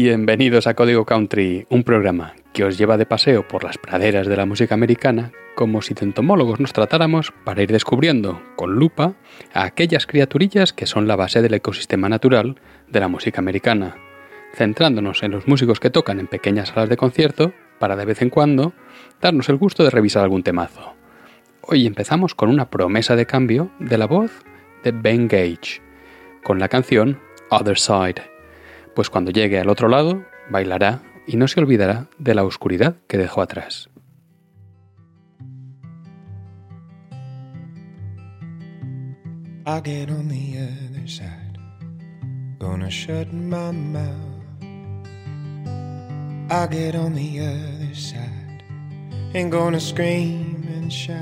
Bienvenidos a Código Country, un programa que os lleva de paseo por las praderas de la música americana como si de entomólogos nos tratáramos para ir descubriendo con lupa a aquellas criaturillas que son la base del ecosistema natural de la música americana, centrándonos en los músicos que tocan en pequeñas salas de concierto para de vez en cuando darnos el gusto de revisar algún temazo. Hoy empezamos con una promesa de cambio de la voz de Ben Gage, con la canción Other Side pues cuando llegue al otro lado, bailará y no se olvidará de la oscuridad que dejó atrás. I'll get on the other side. Gonna shut my mouth. I'll get on the other side. Ain't gonna scream and shout.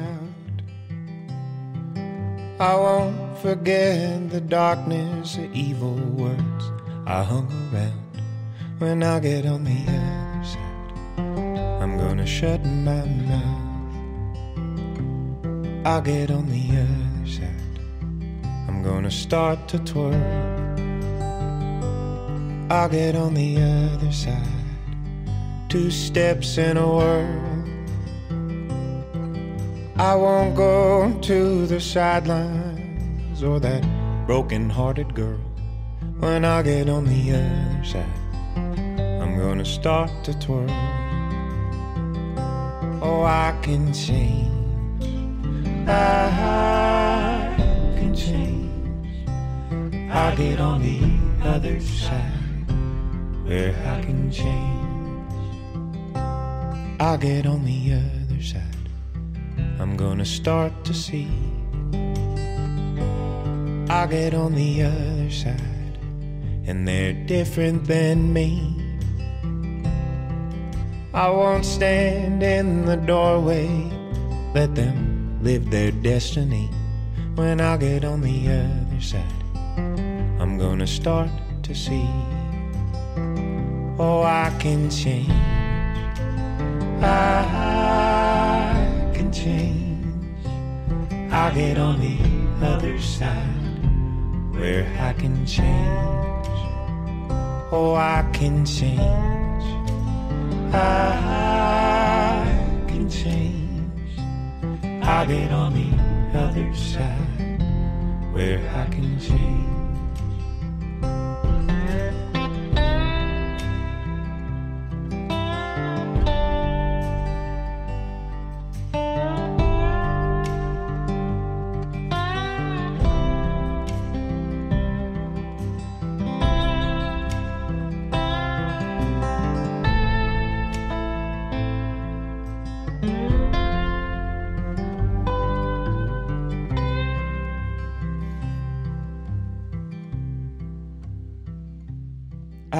I won't forget the darkness, the evil words. I hung around when I get on the other side. I'm gonna shut my mouth. I'll get on the other side. I'm gonna start to twirl. I'll get on the other side. Two steps in a whirl. I won't go to the sidelines or that broken hearted girl when I get on the other side. I'm gonna start to twirl. Oh, I can change. I can change. I get on the other side where I can change. I get on the other side. I'm gonna start to see. I get on the other side and they're different than me. I won't stand in the doorway, let them live their destiny. When I get on the other side, I'm gonna start to see. Oh, I can change. I can change. I'll get on the other side where I can change. Oh, I can change. I can change. I'll get on the other side where I can change.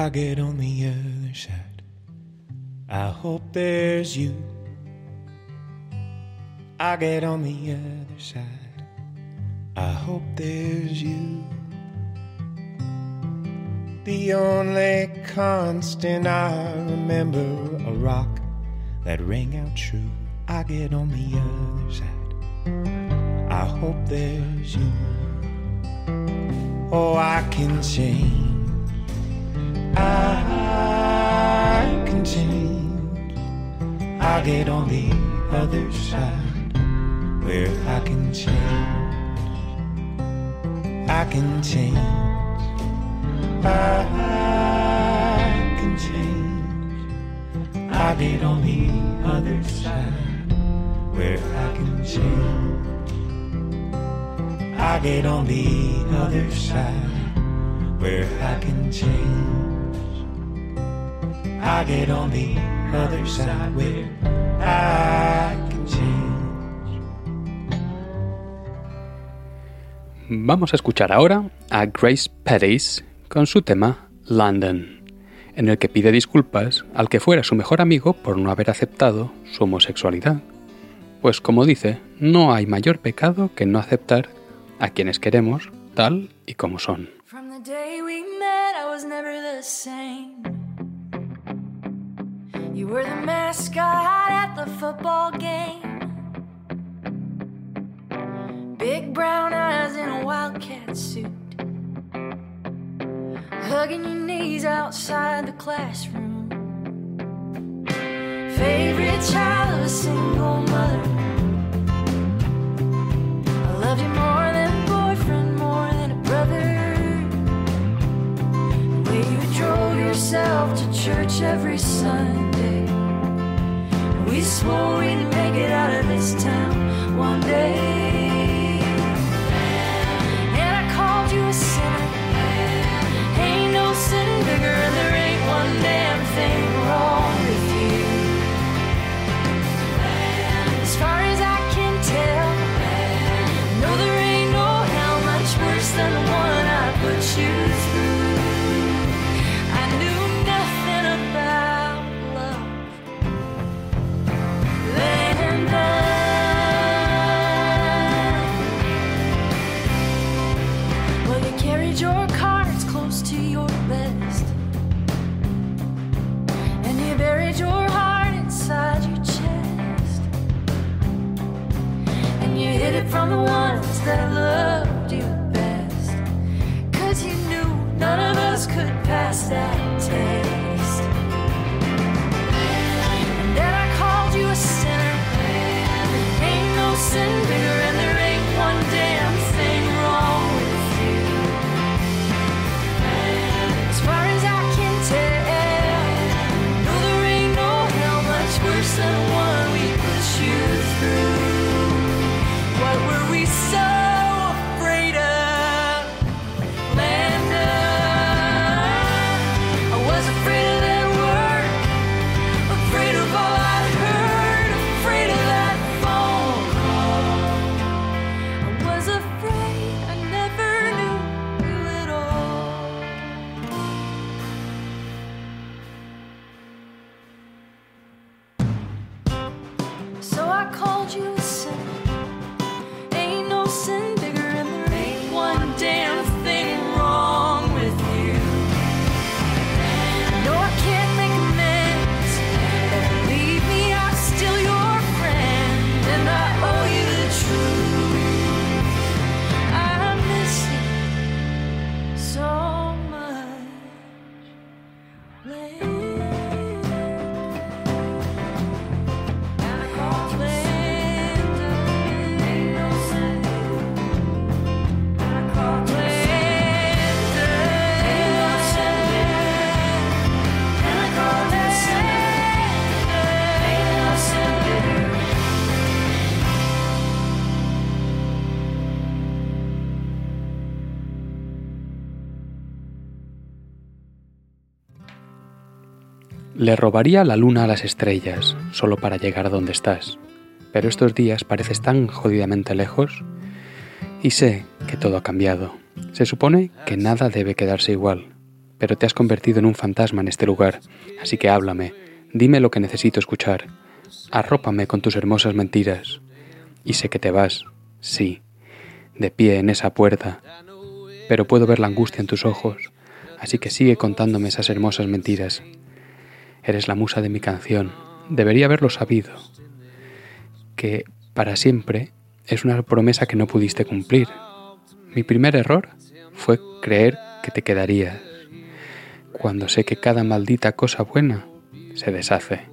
I get on the other side. I hope there's you. I get on the other side. I hope there's you. The only constant I remember a rock that rang out true. I get on the other side. I hope there's you. Oh, I can change. I'll get on the other side where I can change. I can change. I can change. I'll get on the other side where I can change. I get on the other side where I can change. I get on the other side where I can change. Vamos a escuchar ahora a Grace Pettis con su tema London, en el que pide disculpas al que fuera su mejor amigo por no haber aceptado su homosexualidad. Pues como dice, no hay mayor pecado que no aceptar a quienes queremos tal y como son. From the day we met, I was never the same. You were the mascot at the football game. Big brown eyes in a wildcat suit. Hugging your knees outside the classroom. Favorite child of a single mother. I loved you more than a boyfriend, more than a brother. The way you drove yourself to church every Sunday. We swore we'd make it out of this town one day. And I called you a sinner. Ain't no sin bigger, there ain't one damn thing wrong with you. As far as from the ones that loved you best. Cause you knew none of us could pass that test. And then I called you a sinner. Ain't no sin Le robaría la luna a las estrellas solo para llegar a donde estás, pero estos días pareces tan jodidamente lejos. Y sé que todo ha cambiado. Se supone que nada debe quedarse igual, pero te has convertido en un fantasma en este lugar, así que háblame, dime lo que necesito escuchar, arrópame con tus hermosas mentiras. Y sé que te vas, sí, de pie en esa puerta, pero puedo ver la angustia en tus ojos, así que sigue contándome esas hermosas mentiras. Eres la musa de mi canción. Debería haberlo sabido. Que para siempre es una promesa que no pudiste cumplir. Mi primer error fue creer que te quedarías. Cuando sé que cada maldita cosa buena se deshace.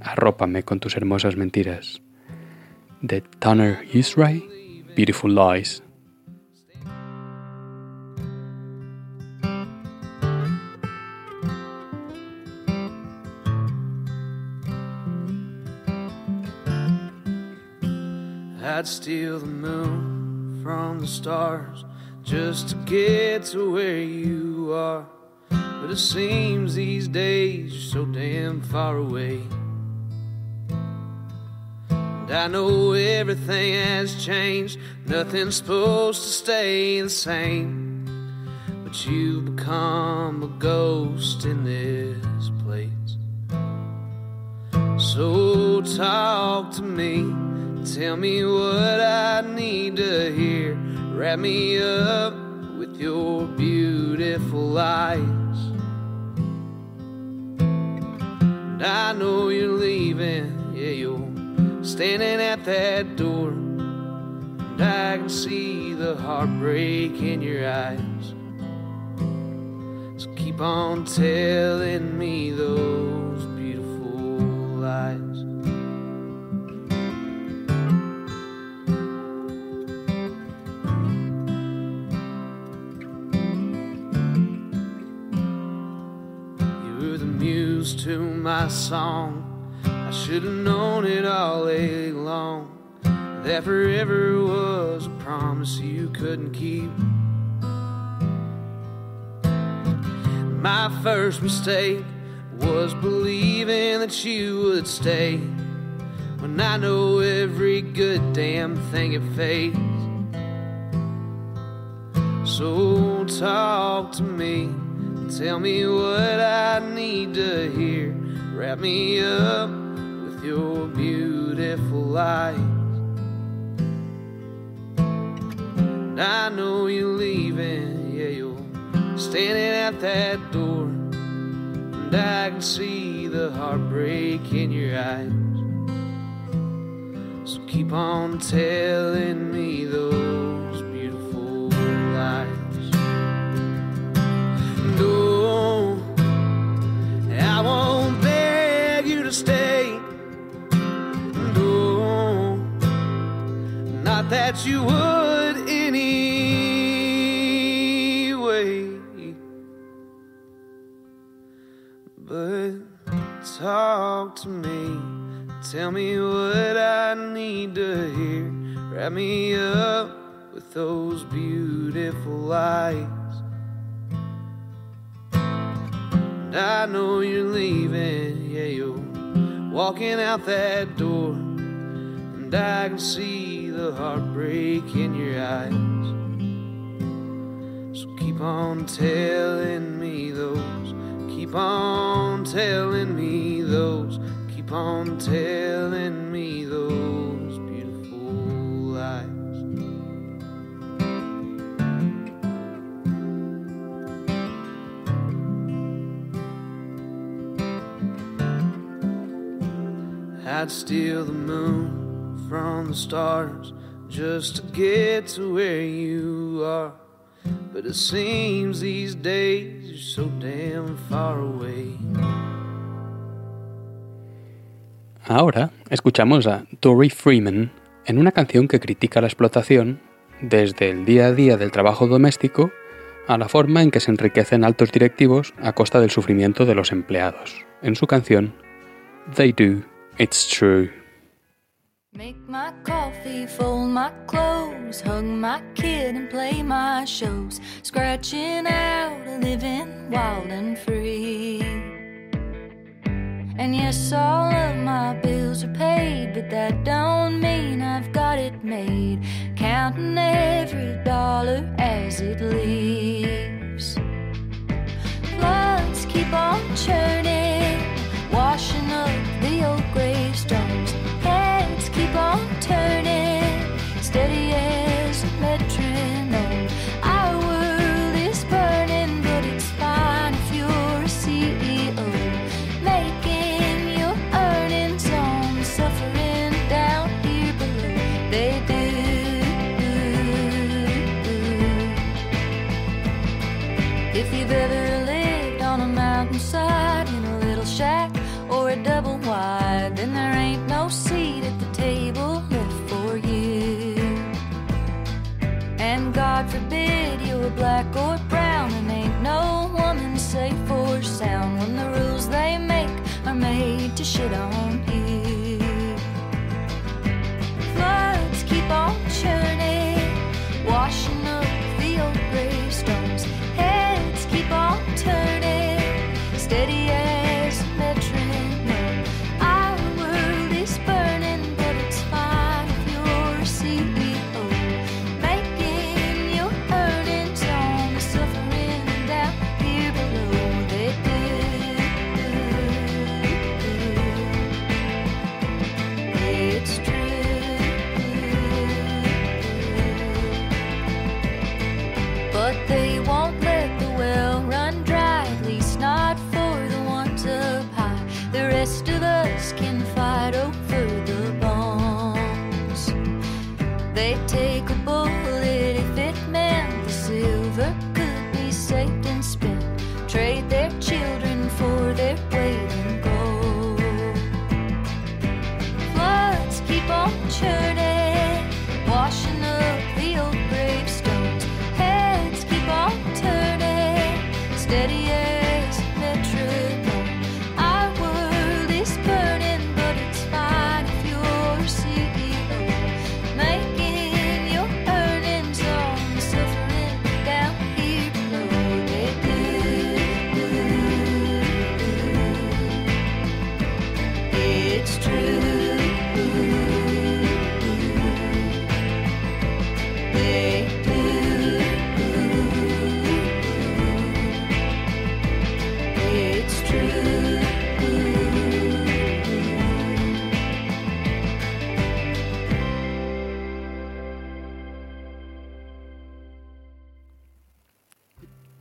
Arrópame con tus hermosas mentiras. De Tanner Yusray, Beautiful Lies. I'd steal the moon from the stars just to get to where you are. But it seems these days you're so damn far away. And I know everything has changed, nothing's supposed to stay the same. But you've become a ghost in this place. So talk to me, tell me what I need to hear. Wrap me up with your beautiful eyes. And I know you're leaving, yeah, you're standing at that door. And I can see the heartbreak in your eyes So keep on telling me those beautiful lies. To my song. I should have known it all along. That forever was a promise you couldn't keep. My first mistake was believing that you would stay when I know every good damn thing it fades. So talk to me, tell me what I need to hear. Wrap me up with your beautiful eyes. And I know you're leaving, yeah, you're standing at that door, and I can see the heartbreak in your eyes. So keep on telling me those No, I won't beg you to stay. No, not that you would anyway. But talk to me, tell me what I need to hear. Wrap me up with those beautiful eyes. And I know you're leaving, yeah, you're walking out that door. And I can see the heartbreak in your eyes. So keep on telling me those, keep on telling me those, keep on telling Ahora escuchamos a Tori Freeman en una canción que critica la explotación desde el día a día del trabajo doméstico a la forma en que se enriquecen altos directivos a costa del sufrimiento de los empleados, en su canción They Do, It's True. Make my coffee, fold my clothes, hug my kid and play my shows. Scratching out a living wild and free. And yes, all of my bills are paid, but that don't mean I've got it made. Counting every dollar as it leaves. Floods keep on churning, washing up the old gravestones. Heads keep on turning, steady as a then there ain't no seat at the table left for you. And God forbid you're black or brown, and ain't no woman safe or sound when the rules they make are made to shit on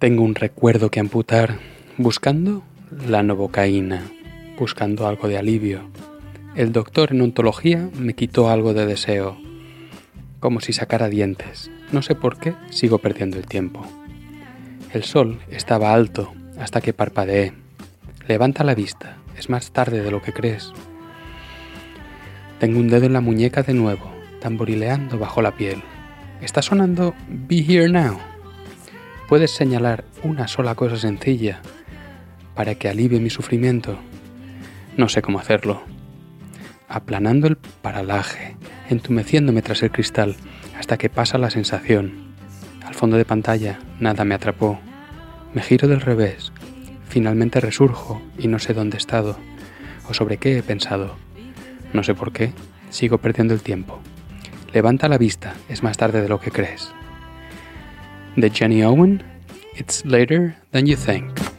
Tengo un recuerdo que amputar buscando la novocaína, buscando algo de alivio. El doctor en ontología me quitó algo de deseo, como si sacara dientes. No sé por qué sigo perdiendo el tiempo. El sol estaba alto hasta que parpadeé. Levanta la vista, es más tarde de lo que crees. Tengo un dedo en la muñeca de nuevo, tamborileando bajo la piel. Está sonando Be Here Now. Puedes señalar una sola cosa sencilla para que alivie mi sufrimiento. No sé cómo hacerlo. Aplanando el paralaje, entumeciéndome tras el cristal hasta que pasa la sensación. Al fondo de pantalla nada me atrapó. Me giro del revés. Finalmente resurjo y no sé dónde he estado o sobre qué he pensado. No sé por qué, sigo perdiendo el tiempo. Levanta la vista, es más tarde de lo que crees. De Jenny Owen, It's Later Than You Think.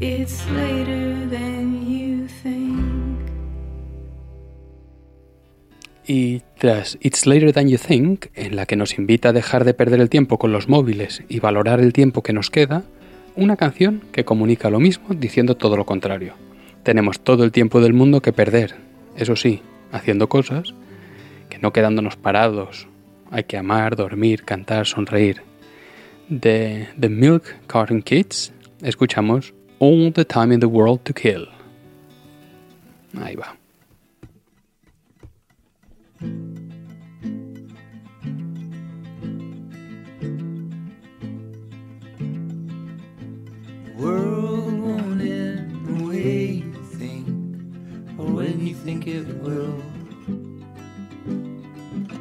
It's later than you think. Y tras It's Later Than You Think, en la que nos invita a dejar de perder el tiempo con los móviles y valorar el tiempo que nos queda, una canción que comunica lo mismo diciendo todo lo contrario. Tenemos todo el tiempo del mundo que perder, eso sí, haciendo cosas, que no quedándonos parados. Hay que amar, dormir, cantar, sonreír. De The Milk Carton Kids escuchamos All the Time in the World to Kill. Ahí va. world won't end the way you think, or when you think it will.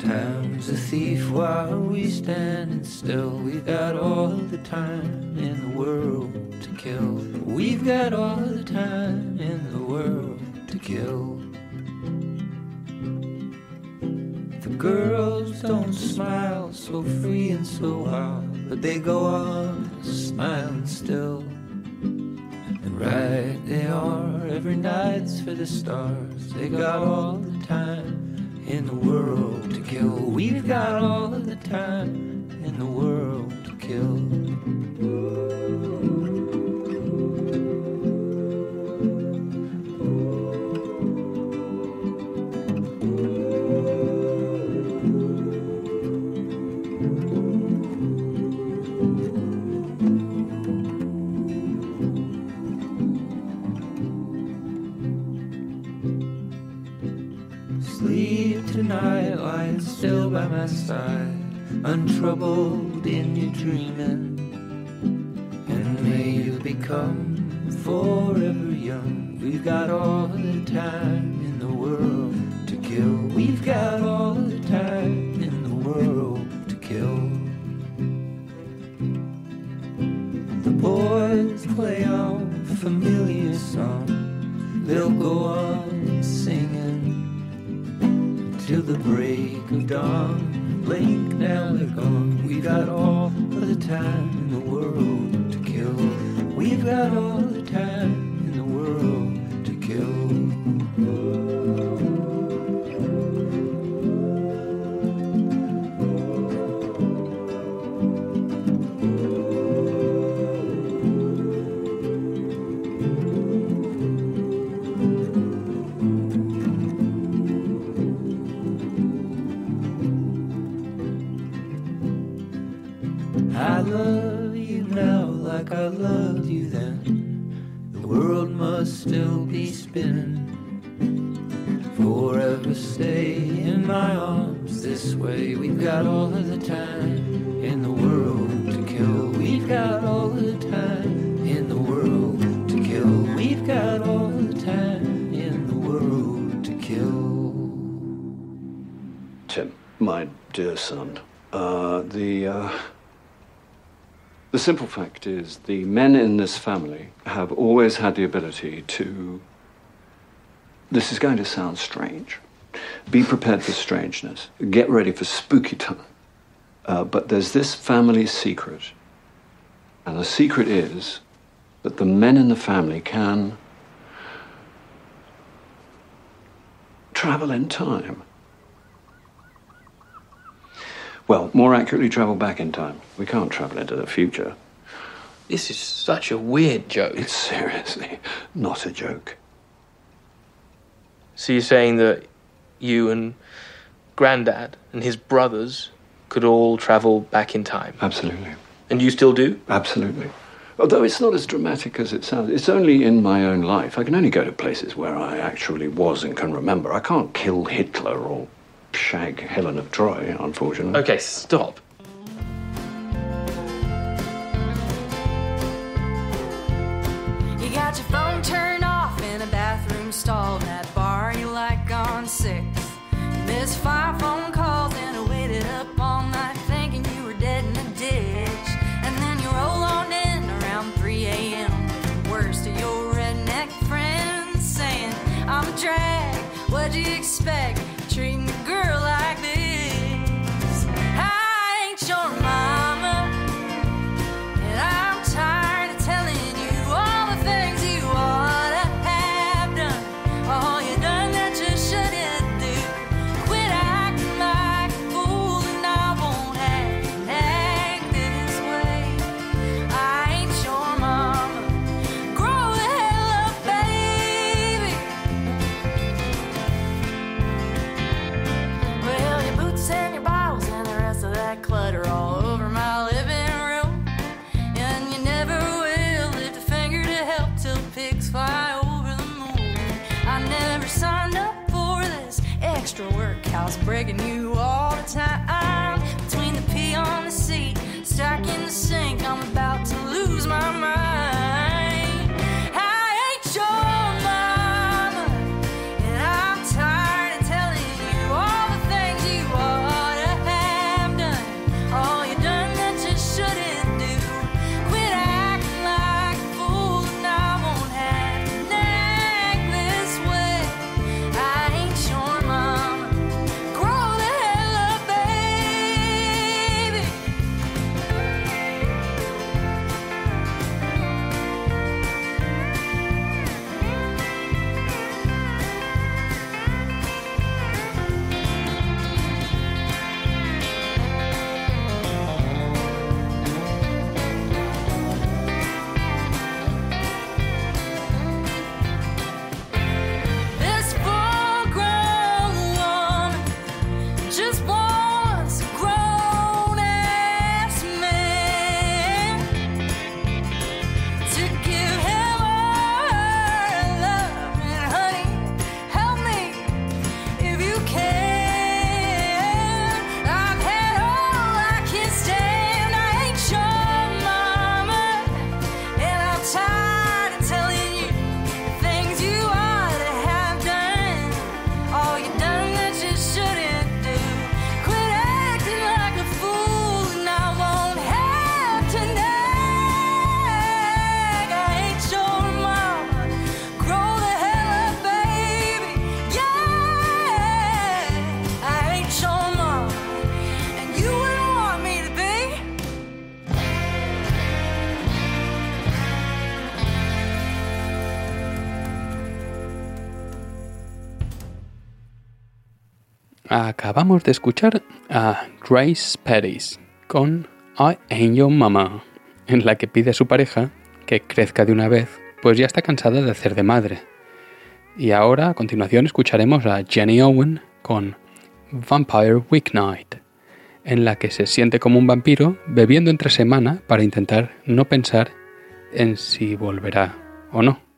Time's a thief while we standing still. We've got all the time in the world to kill. We've got all the time in the world to kill. The girls don't smile so free and so wild, but they go on smiling still. And right they are, every night's for the stars. They got all the time in the world to kill. We've got all of the time in the world to kill. Sleep tonight, lying still by my side, untroubled in your dreaming. And may you become forever young. We've got all the time in the world to kill. We've got all the time in the world to kill. The boys play on familiar song. They'll go on the break of dawn. Blink, now they're gone. We got all of the time in the world to kill. We've got all fact is the men in this family have always had the ability to. This is going to sound strange. Be prepared for strangeness. Get ready for spooky time. Uh, but there's this family secret, and the secret is that the men in the family can travel in time. Well, more accurately, travel back in time. We can't travel into the future. This is such a weird joke. It's seriously not a joke. So you're saying that you and Grandad and his brothers could all travel back in time, Absolutely. and you still do? Absolutely. Although it's not as dramatic as it sounds. It's only in my own life. I can only go to places where I actually was and can remember. I can't kill Hitler or shag Helen of Troy, unfortunately. Okay, stop. You Never signed up for this extra work. I was breaking you all the time. Between the pee on the seat, stacking the sink, I'm about to lose my mind. Acabamos de escuchar a Grace Pettis con I Ain't Your Mama, en la que pide a su pareja que crezca de una vez, pues ya está cansada de hacer de madre. Y ahora, a continuación, escucharemos a Jenny Owen con Vampire Weeknight, en la que se siente como un vampiro bebiendo entre semana para intentar no pensar en si volverá o no.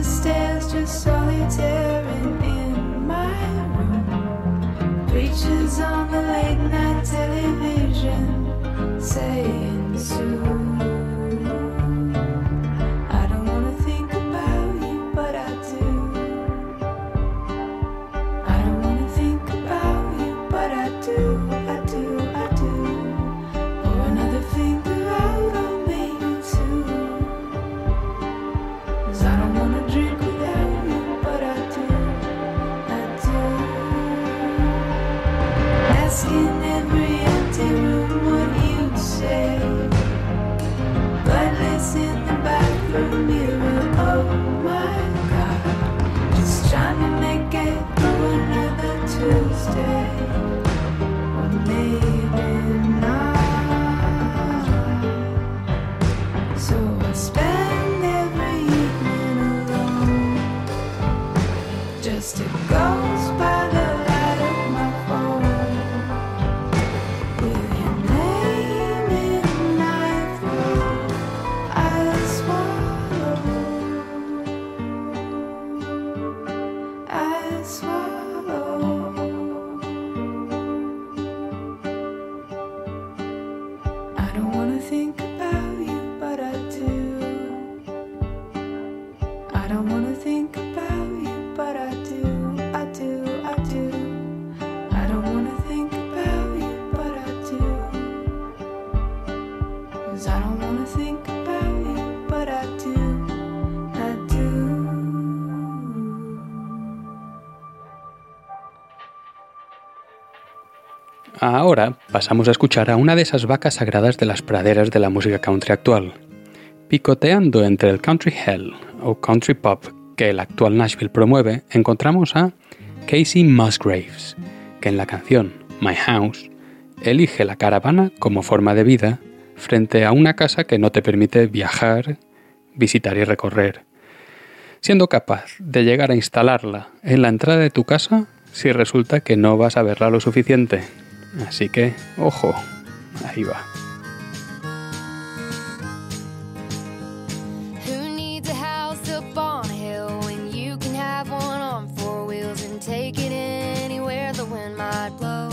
the stairs, just solitary in my room. Preachers on the late night television saying soon. Ahora pasamos a escuchar a una de esas vacas sagradas de las praderas de la música country actual. Picoteando entre el country hell o country pop que el actual Nashville promueve, encontramos a Casey Musgraves, que en la canción My House elige la caravana como forma de vida frente a una casa que no te permite viajar, visitar y recorrer, siendo capaz de llegar a instalarla en la entrada de tu casa si resulta que no vas a verla lo suficiente. Así que, ojo, ahí va. Who a house up on a hill when you can have one on four wheels and take it anywhere the wind might blow?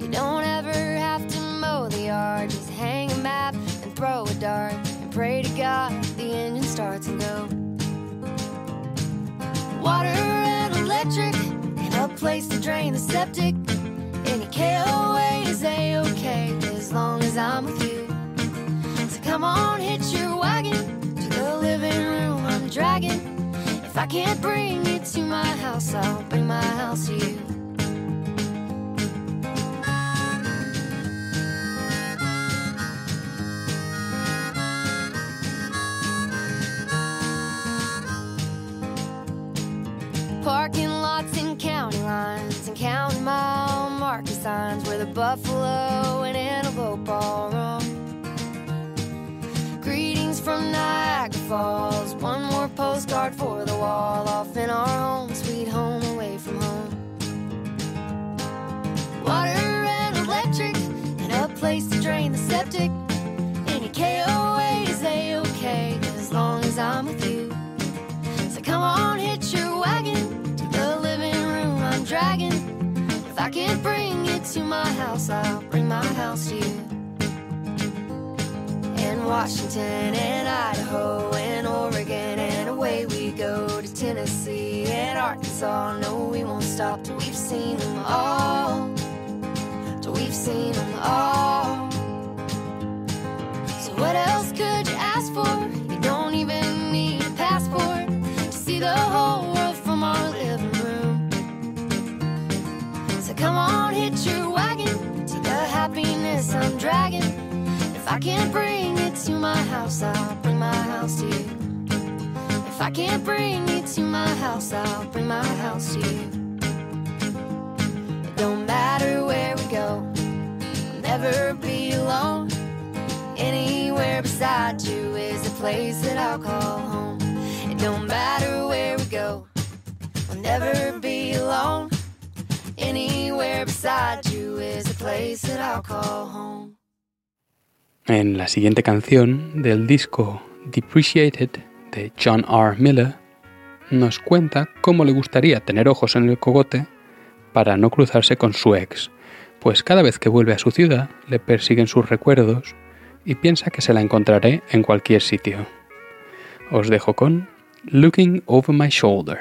You don't ever have to mow the yard, just hang a map and throw a dart and pray to God the engine starts and go. Water and electric a place to drain the septic. Any KOA is a-okay as long as I'm with you. So come on, hitch your wagon to the living room I'm dragging. If I can't bring you to my house, I'll bring my house to you. Parking lots and county lines and county mile marker signs where the buffalo and antelope all roam. Greetings from Niagara Falls. One more postcard for the wall. Off in our home, sweet home, away from home. Water and electric, and a place to drain the septic. I can't bring you to my house, I'll bring my house to you. In Washington and Idaho and Oregon and away we go to Tennessee and Arkansas. No, we won't stop till we've seen them all. Till we've seen them all. So what else could you ask for? Happiness I'm dragging. If I can't bring you to my house, I'll bring my house to you. If I can't bring you to my house, I'll bring my house to you. It don't matter where we go, I'll never be alone. Anywhere beside you is a place that I'll call home. It don't matter where we go, I'll never be alone. En la siguiente canción del disco Depreciated de John R. Miller, nos cuenta cómo le gustaría tener ojos en el cogote para no cruzarse con su ex, pues cada vez que vuelve a su ciudad le persiguen sus recuerdos y piensa que se la encontraré en cualquier sitio. Os dejo con Looking Over My Shoulder.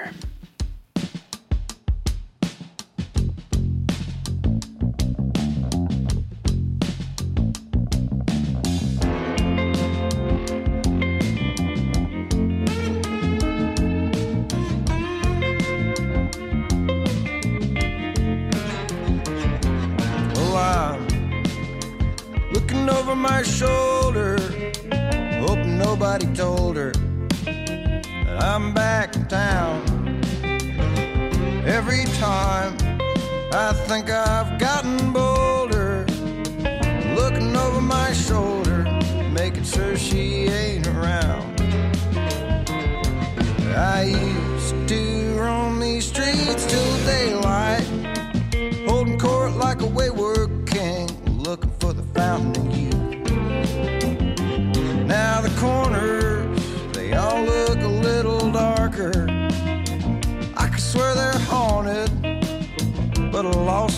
Nobody told her that I'm back in town. Every time I think I've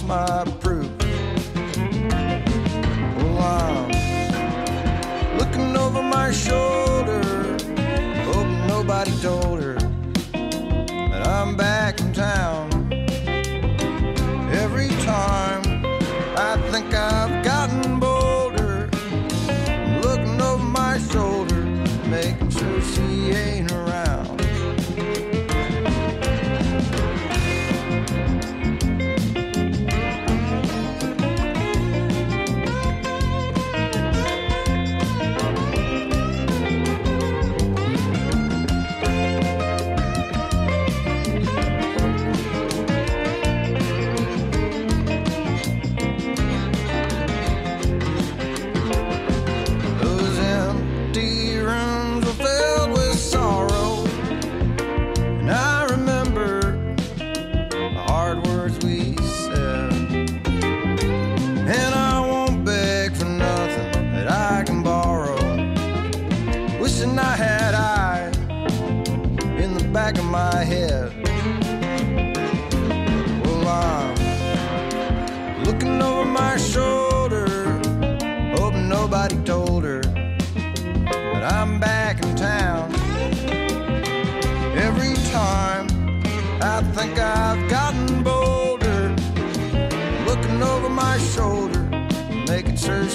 my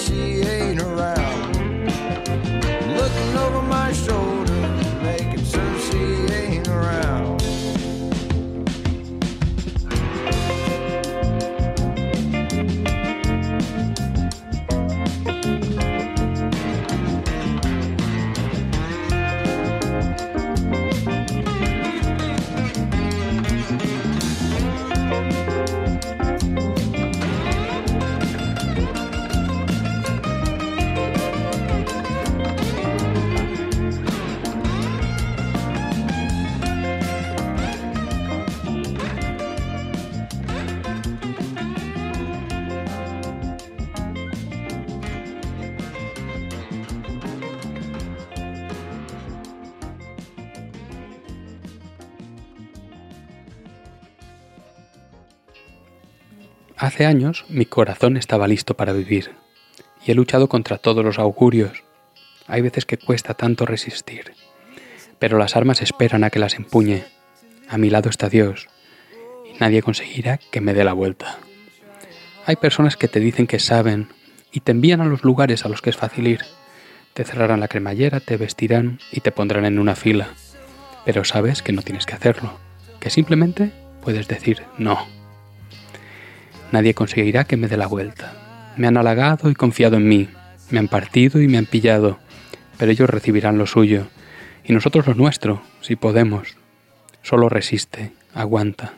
she ain't around. años mi corazón estaba listo para vivir y he luchado contra todos los augurios. Hay veces que cuesta tanto resistir, pero las armas esperan a que las empuñe. A mi lado está Dios y nadie conseguirá que me dé la vuelta. Hay personas que te dicen que saben y te envían a los lugares a los que es fácil ir. Te cerrarán la cremallera, te vestirán y te pondrán en una fila. Pero sabes que no tienes que hacerlo, que simplemente puedes decir no. Nadie conseguirá que me dé la vuelta. Me han halagado y confiado en mí, me han partido y me han pillado, pero ellos recibirán lo suyo, y nosotros lo nuestro, si podemos. Solo resiste, aguanta.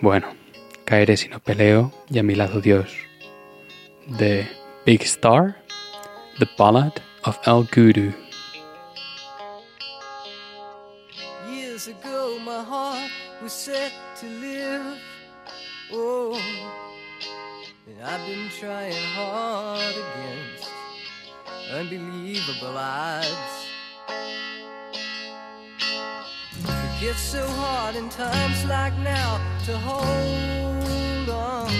Bueno, caeré si no peleo, y a mi lado Dios. The Big Star, The Ballad of El Guru. Years ago, my heart was set. Oh, and I've been trying hard against unbelievable odds. It gets so hard in times like now to hold on.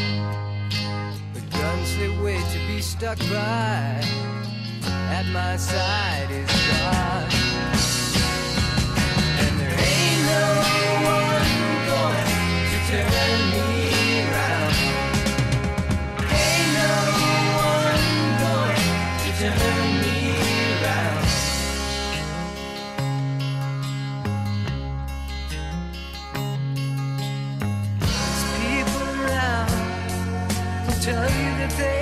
But guns they wait to be stuck by. At my side is God. And there ain't no tell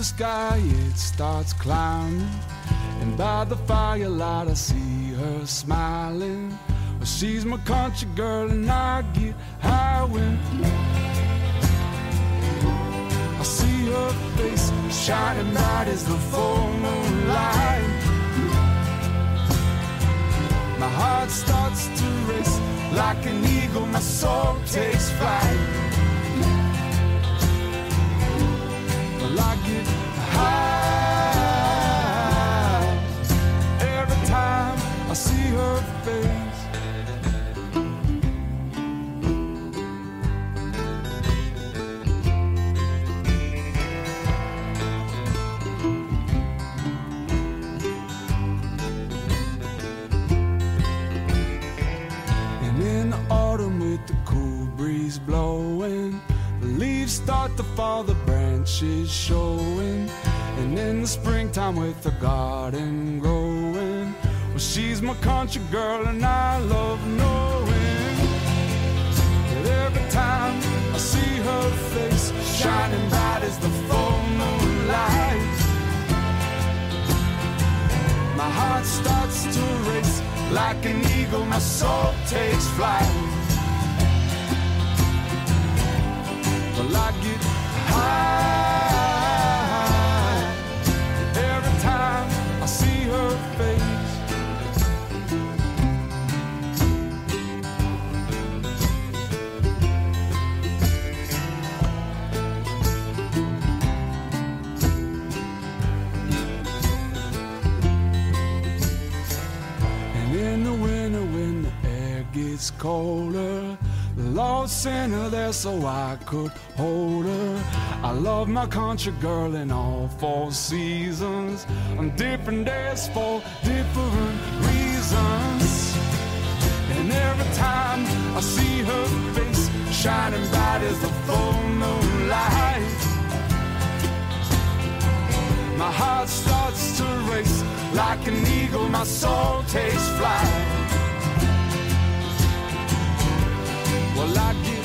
the sky it starts climbing. And by the firelight I see her smiling. Well, she's my country girl and I get high when I see her face shining bright as the full moonlight. My heart starts to race like an eagle, my soul takes flight. Branches showing. And in the springtime with the garden growing, well, she's my country girl and I love knowing that every time I see her face shining bright as the full moonlight, my heart starts to race like an eagle, my soul takes flight. Well, I get high colder, sent her there so I could hold her. I love my country girl in all four seasons, on different days for different reasons. And every time I see her face shining bright as the full moonlight, my heart starts to race like an eagle, my soul takes flight. Well, I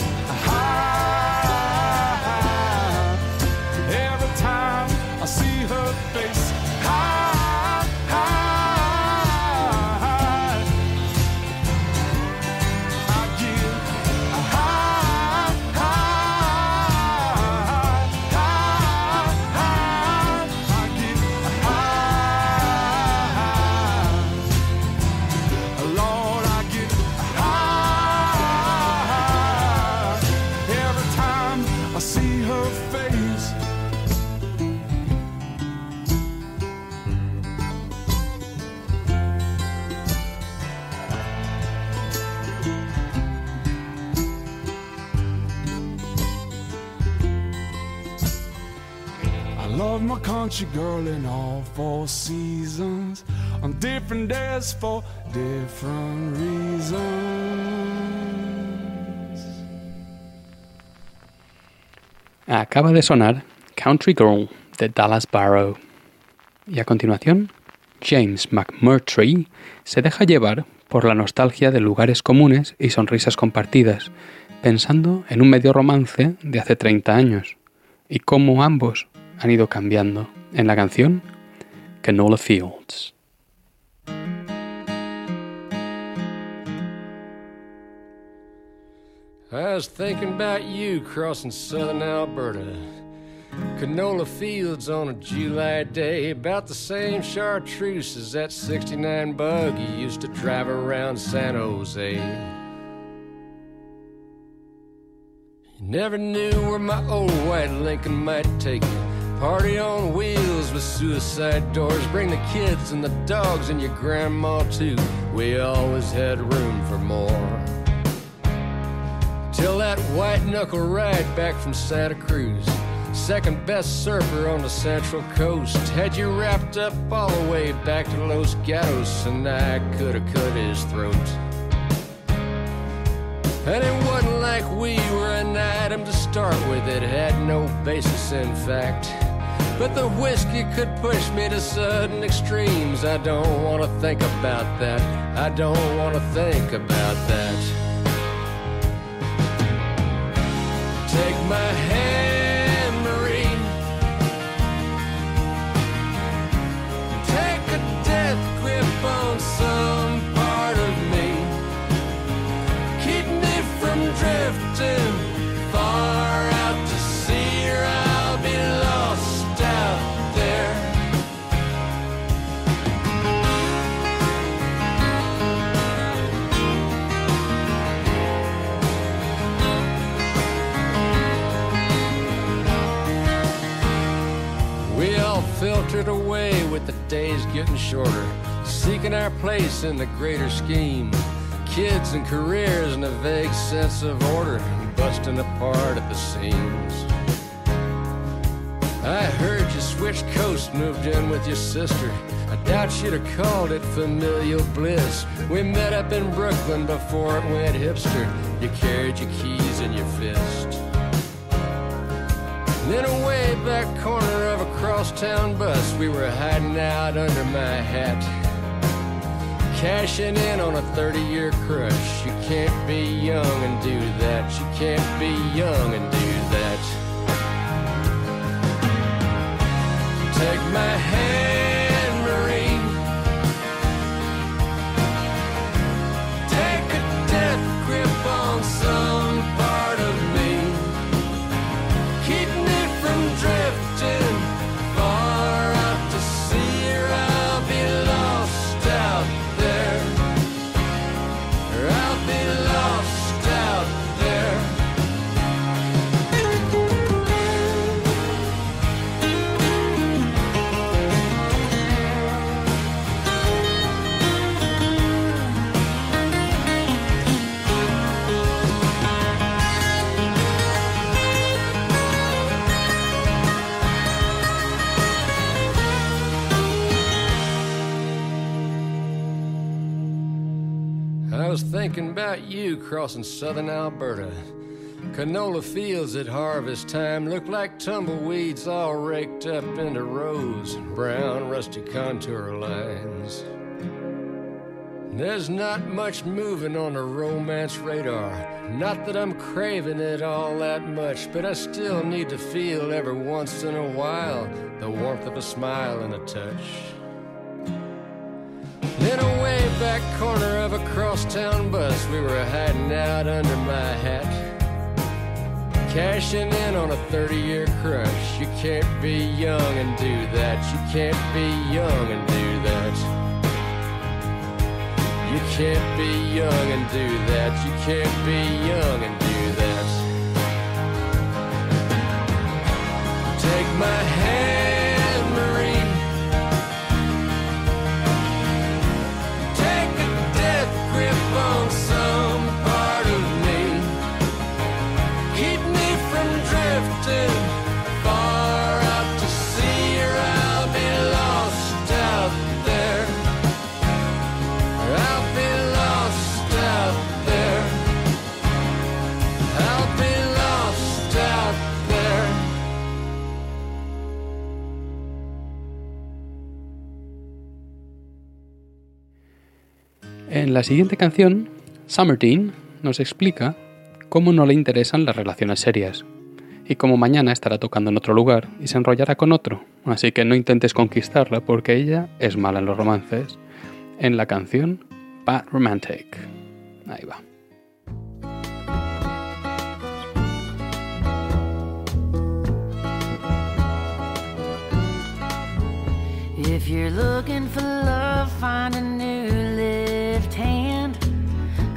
country girl in all four seasons, on different days for different reasons. Acaba de sonar Country Girl de Dallas Barrow. Y a continuación, James McMurtry se deja llevar por la nostalgia de lugares comunes y sonrisas compartidas, pensando en un medio romance de hace 30 años y cómo ambos han ido cambiando en la canción Canola Fields. I was thinking about you crossing southern Alberta. Canola fields on a July day, about the same chartreuse as that 69 bug you used to drive around San Jose. You never knew where my old white Lincoln might take you. Party on wheels with suicide doors. Bring the kids and the dogs and your grandma too. We always had room for more. Till that white knuckle ride back from Santa Cruz. Second best surfer on the Central Coast. Had you wrapped up all the way back to Los Gatos, and I could have cut his throat. And it wasn't like we were an item to start with, it had no basis in fact. But the whiskey could push me to sudden extremes. I don't want to think about that. I don't want to think about that. Take my hand, days getting shorter, seeking our place in the greater scheme. Kids and careers and a vague sense of order, busting apart at the seams. I heard you switched coast, moved in with your sister. I doubt she'd have called it familial bliss. We met up in Brooklyn before it went hipster. You carried your keys in your fist. And in a way back corner of a crosstown bus, we were hiding out under my hat. Cashing in on a 30 year crush. You can't be young and do that. You can't be young and do that. Take my hand, thinking about you crossing southern Alberta. Canola fields at harvest time look like tumbleweeds all raked up into rows, brown rusty contour lines. There's not much moving on the romance radar. Not that I'm craving it all that much, but I still need to feel every once in a while the warmth of a smile and a touch. In a way back corner of a crosstown bus, we were hiding out under my hat. Cashing in on a 30 year crush. You can't be young and do that. You can't be young and do that. You can't be young and do that. You can't be young and do la siguiente canción, Summerteen nos explica cómo no le interesan las relaciones serias y cómo mañana estará tocando en otro lugar y se enrollará con otro. Así que no intentes conquistarla porque ella es mala en los romances. En la canción Bad Romantic. Ahí va. Looking for love, find a.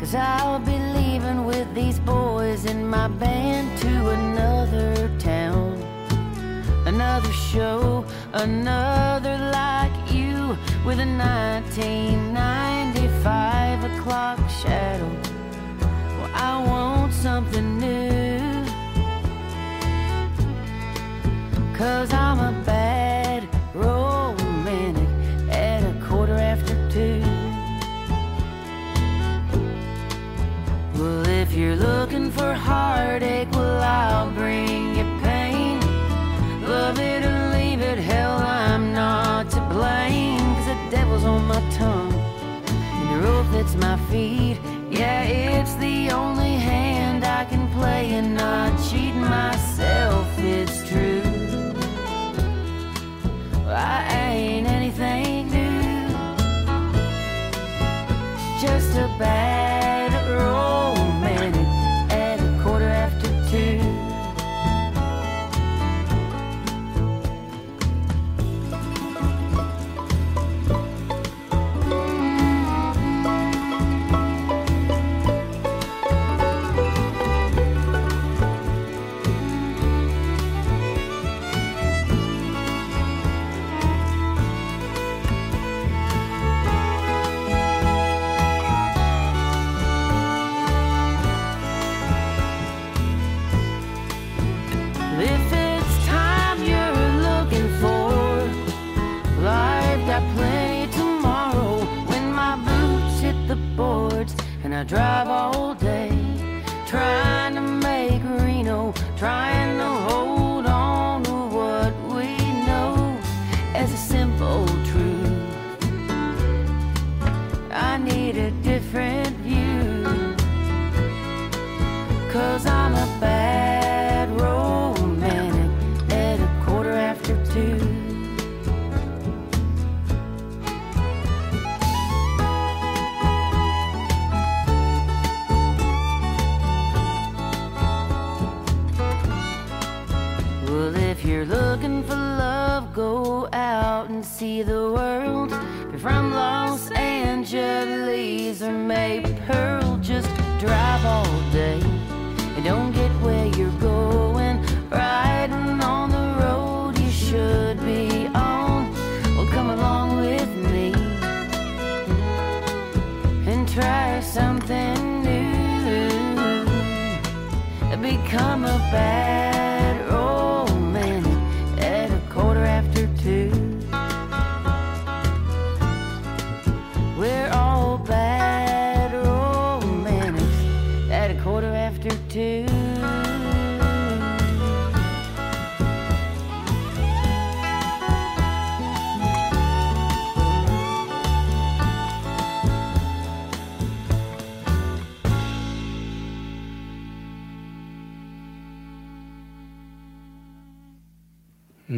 Cause I'll be leaving with these boys in my band to another town. Another show, another like you with a 1995 o'clock shadow. Well, I want something new. Cause I'm a bad romantic you're looking for heartache, well, I'll bring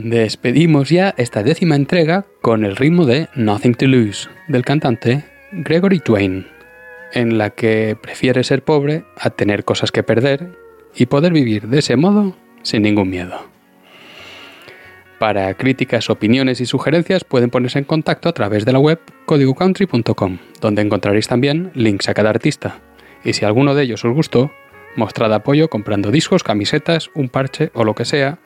Despedimos ya esta décima entrega con el ritmo de Nothing to Lose del cantante Gregory Twain, en la que prefiere ser pobre a tener cosas que perder y poder vivir de ese modo sin ningún miedo. Para críticas, opiniones y sugerencias pueden ponerse en contacto a través de la web códigocountry.com, donde encontraréis también links a cada artista. Y si alguno de ellos os gustó, mostrad apoyo comprando discos, camisetas, un parche o lo que sea,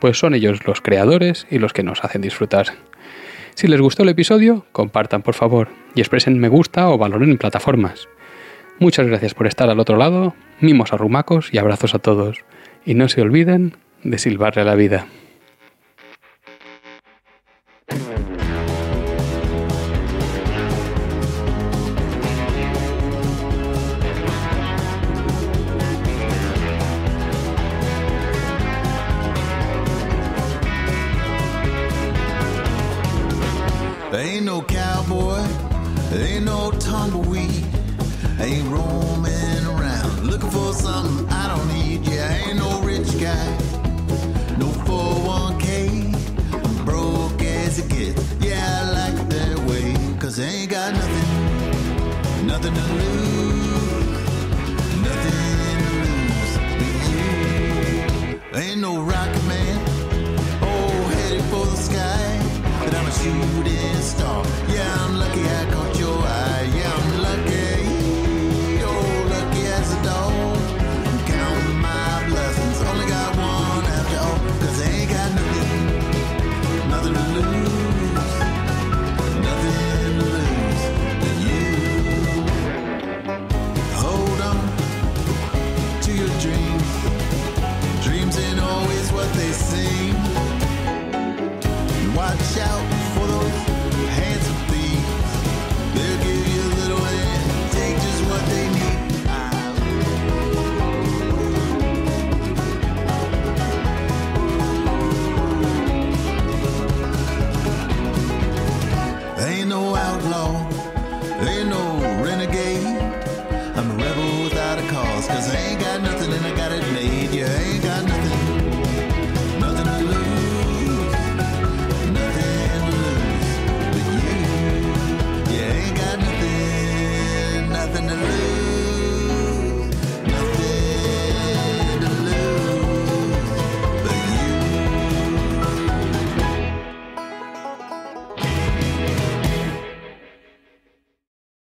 pues son ellos los creadores y los que nos hacen disfrutar. Si les gustó el episodio, compartan por favor y expresen me gusta o valoren en plataformas. Muchas gracias por estar al otro lado, mimos a rumacos y abrazos a todos. Y no se olviden de silbarle a la vida. No cowboy Ain't no tumbleweed, ain't roaming around looking for something I don't need. Yeah, ain't no rich guy, no 401k, I'm broke as it gets. Yeah, I like that way, cause I ain't got nothing, nothing to lose, nothing to lose. But you ain't no rocket shooting star. Yeah, I'm lucky I caught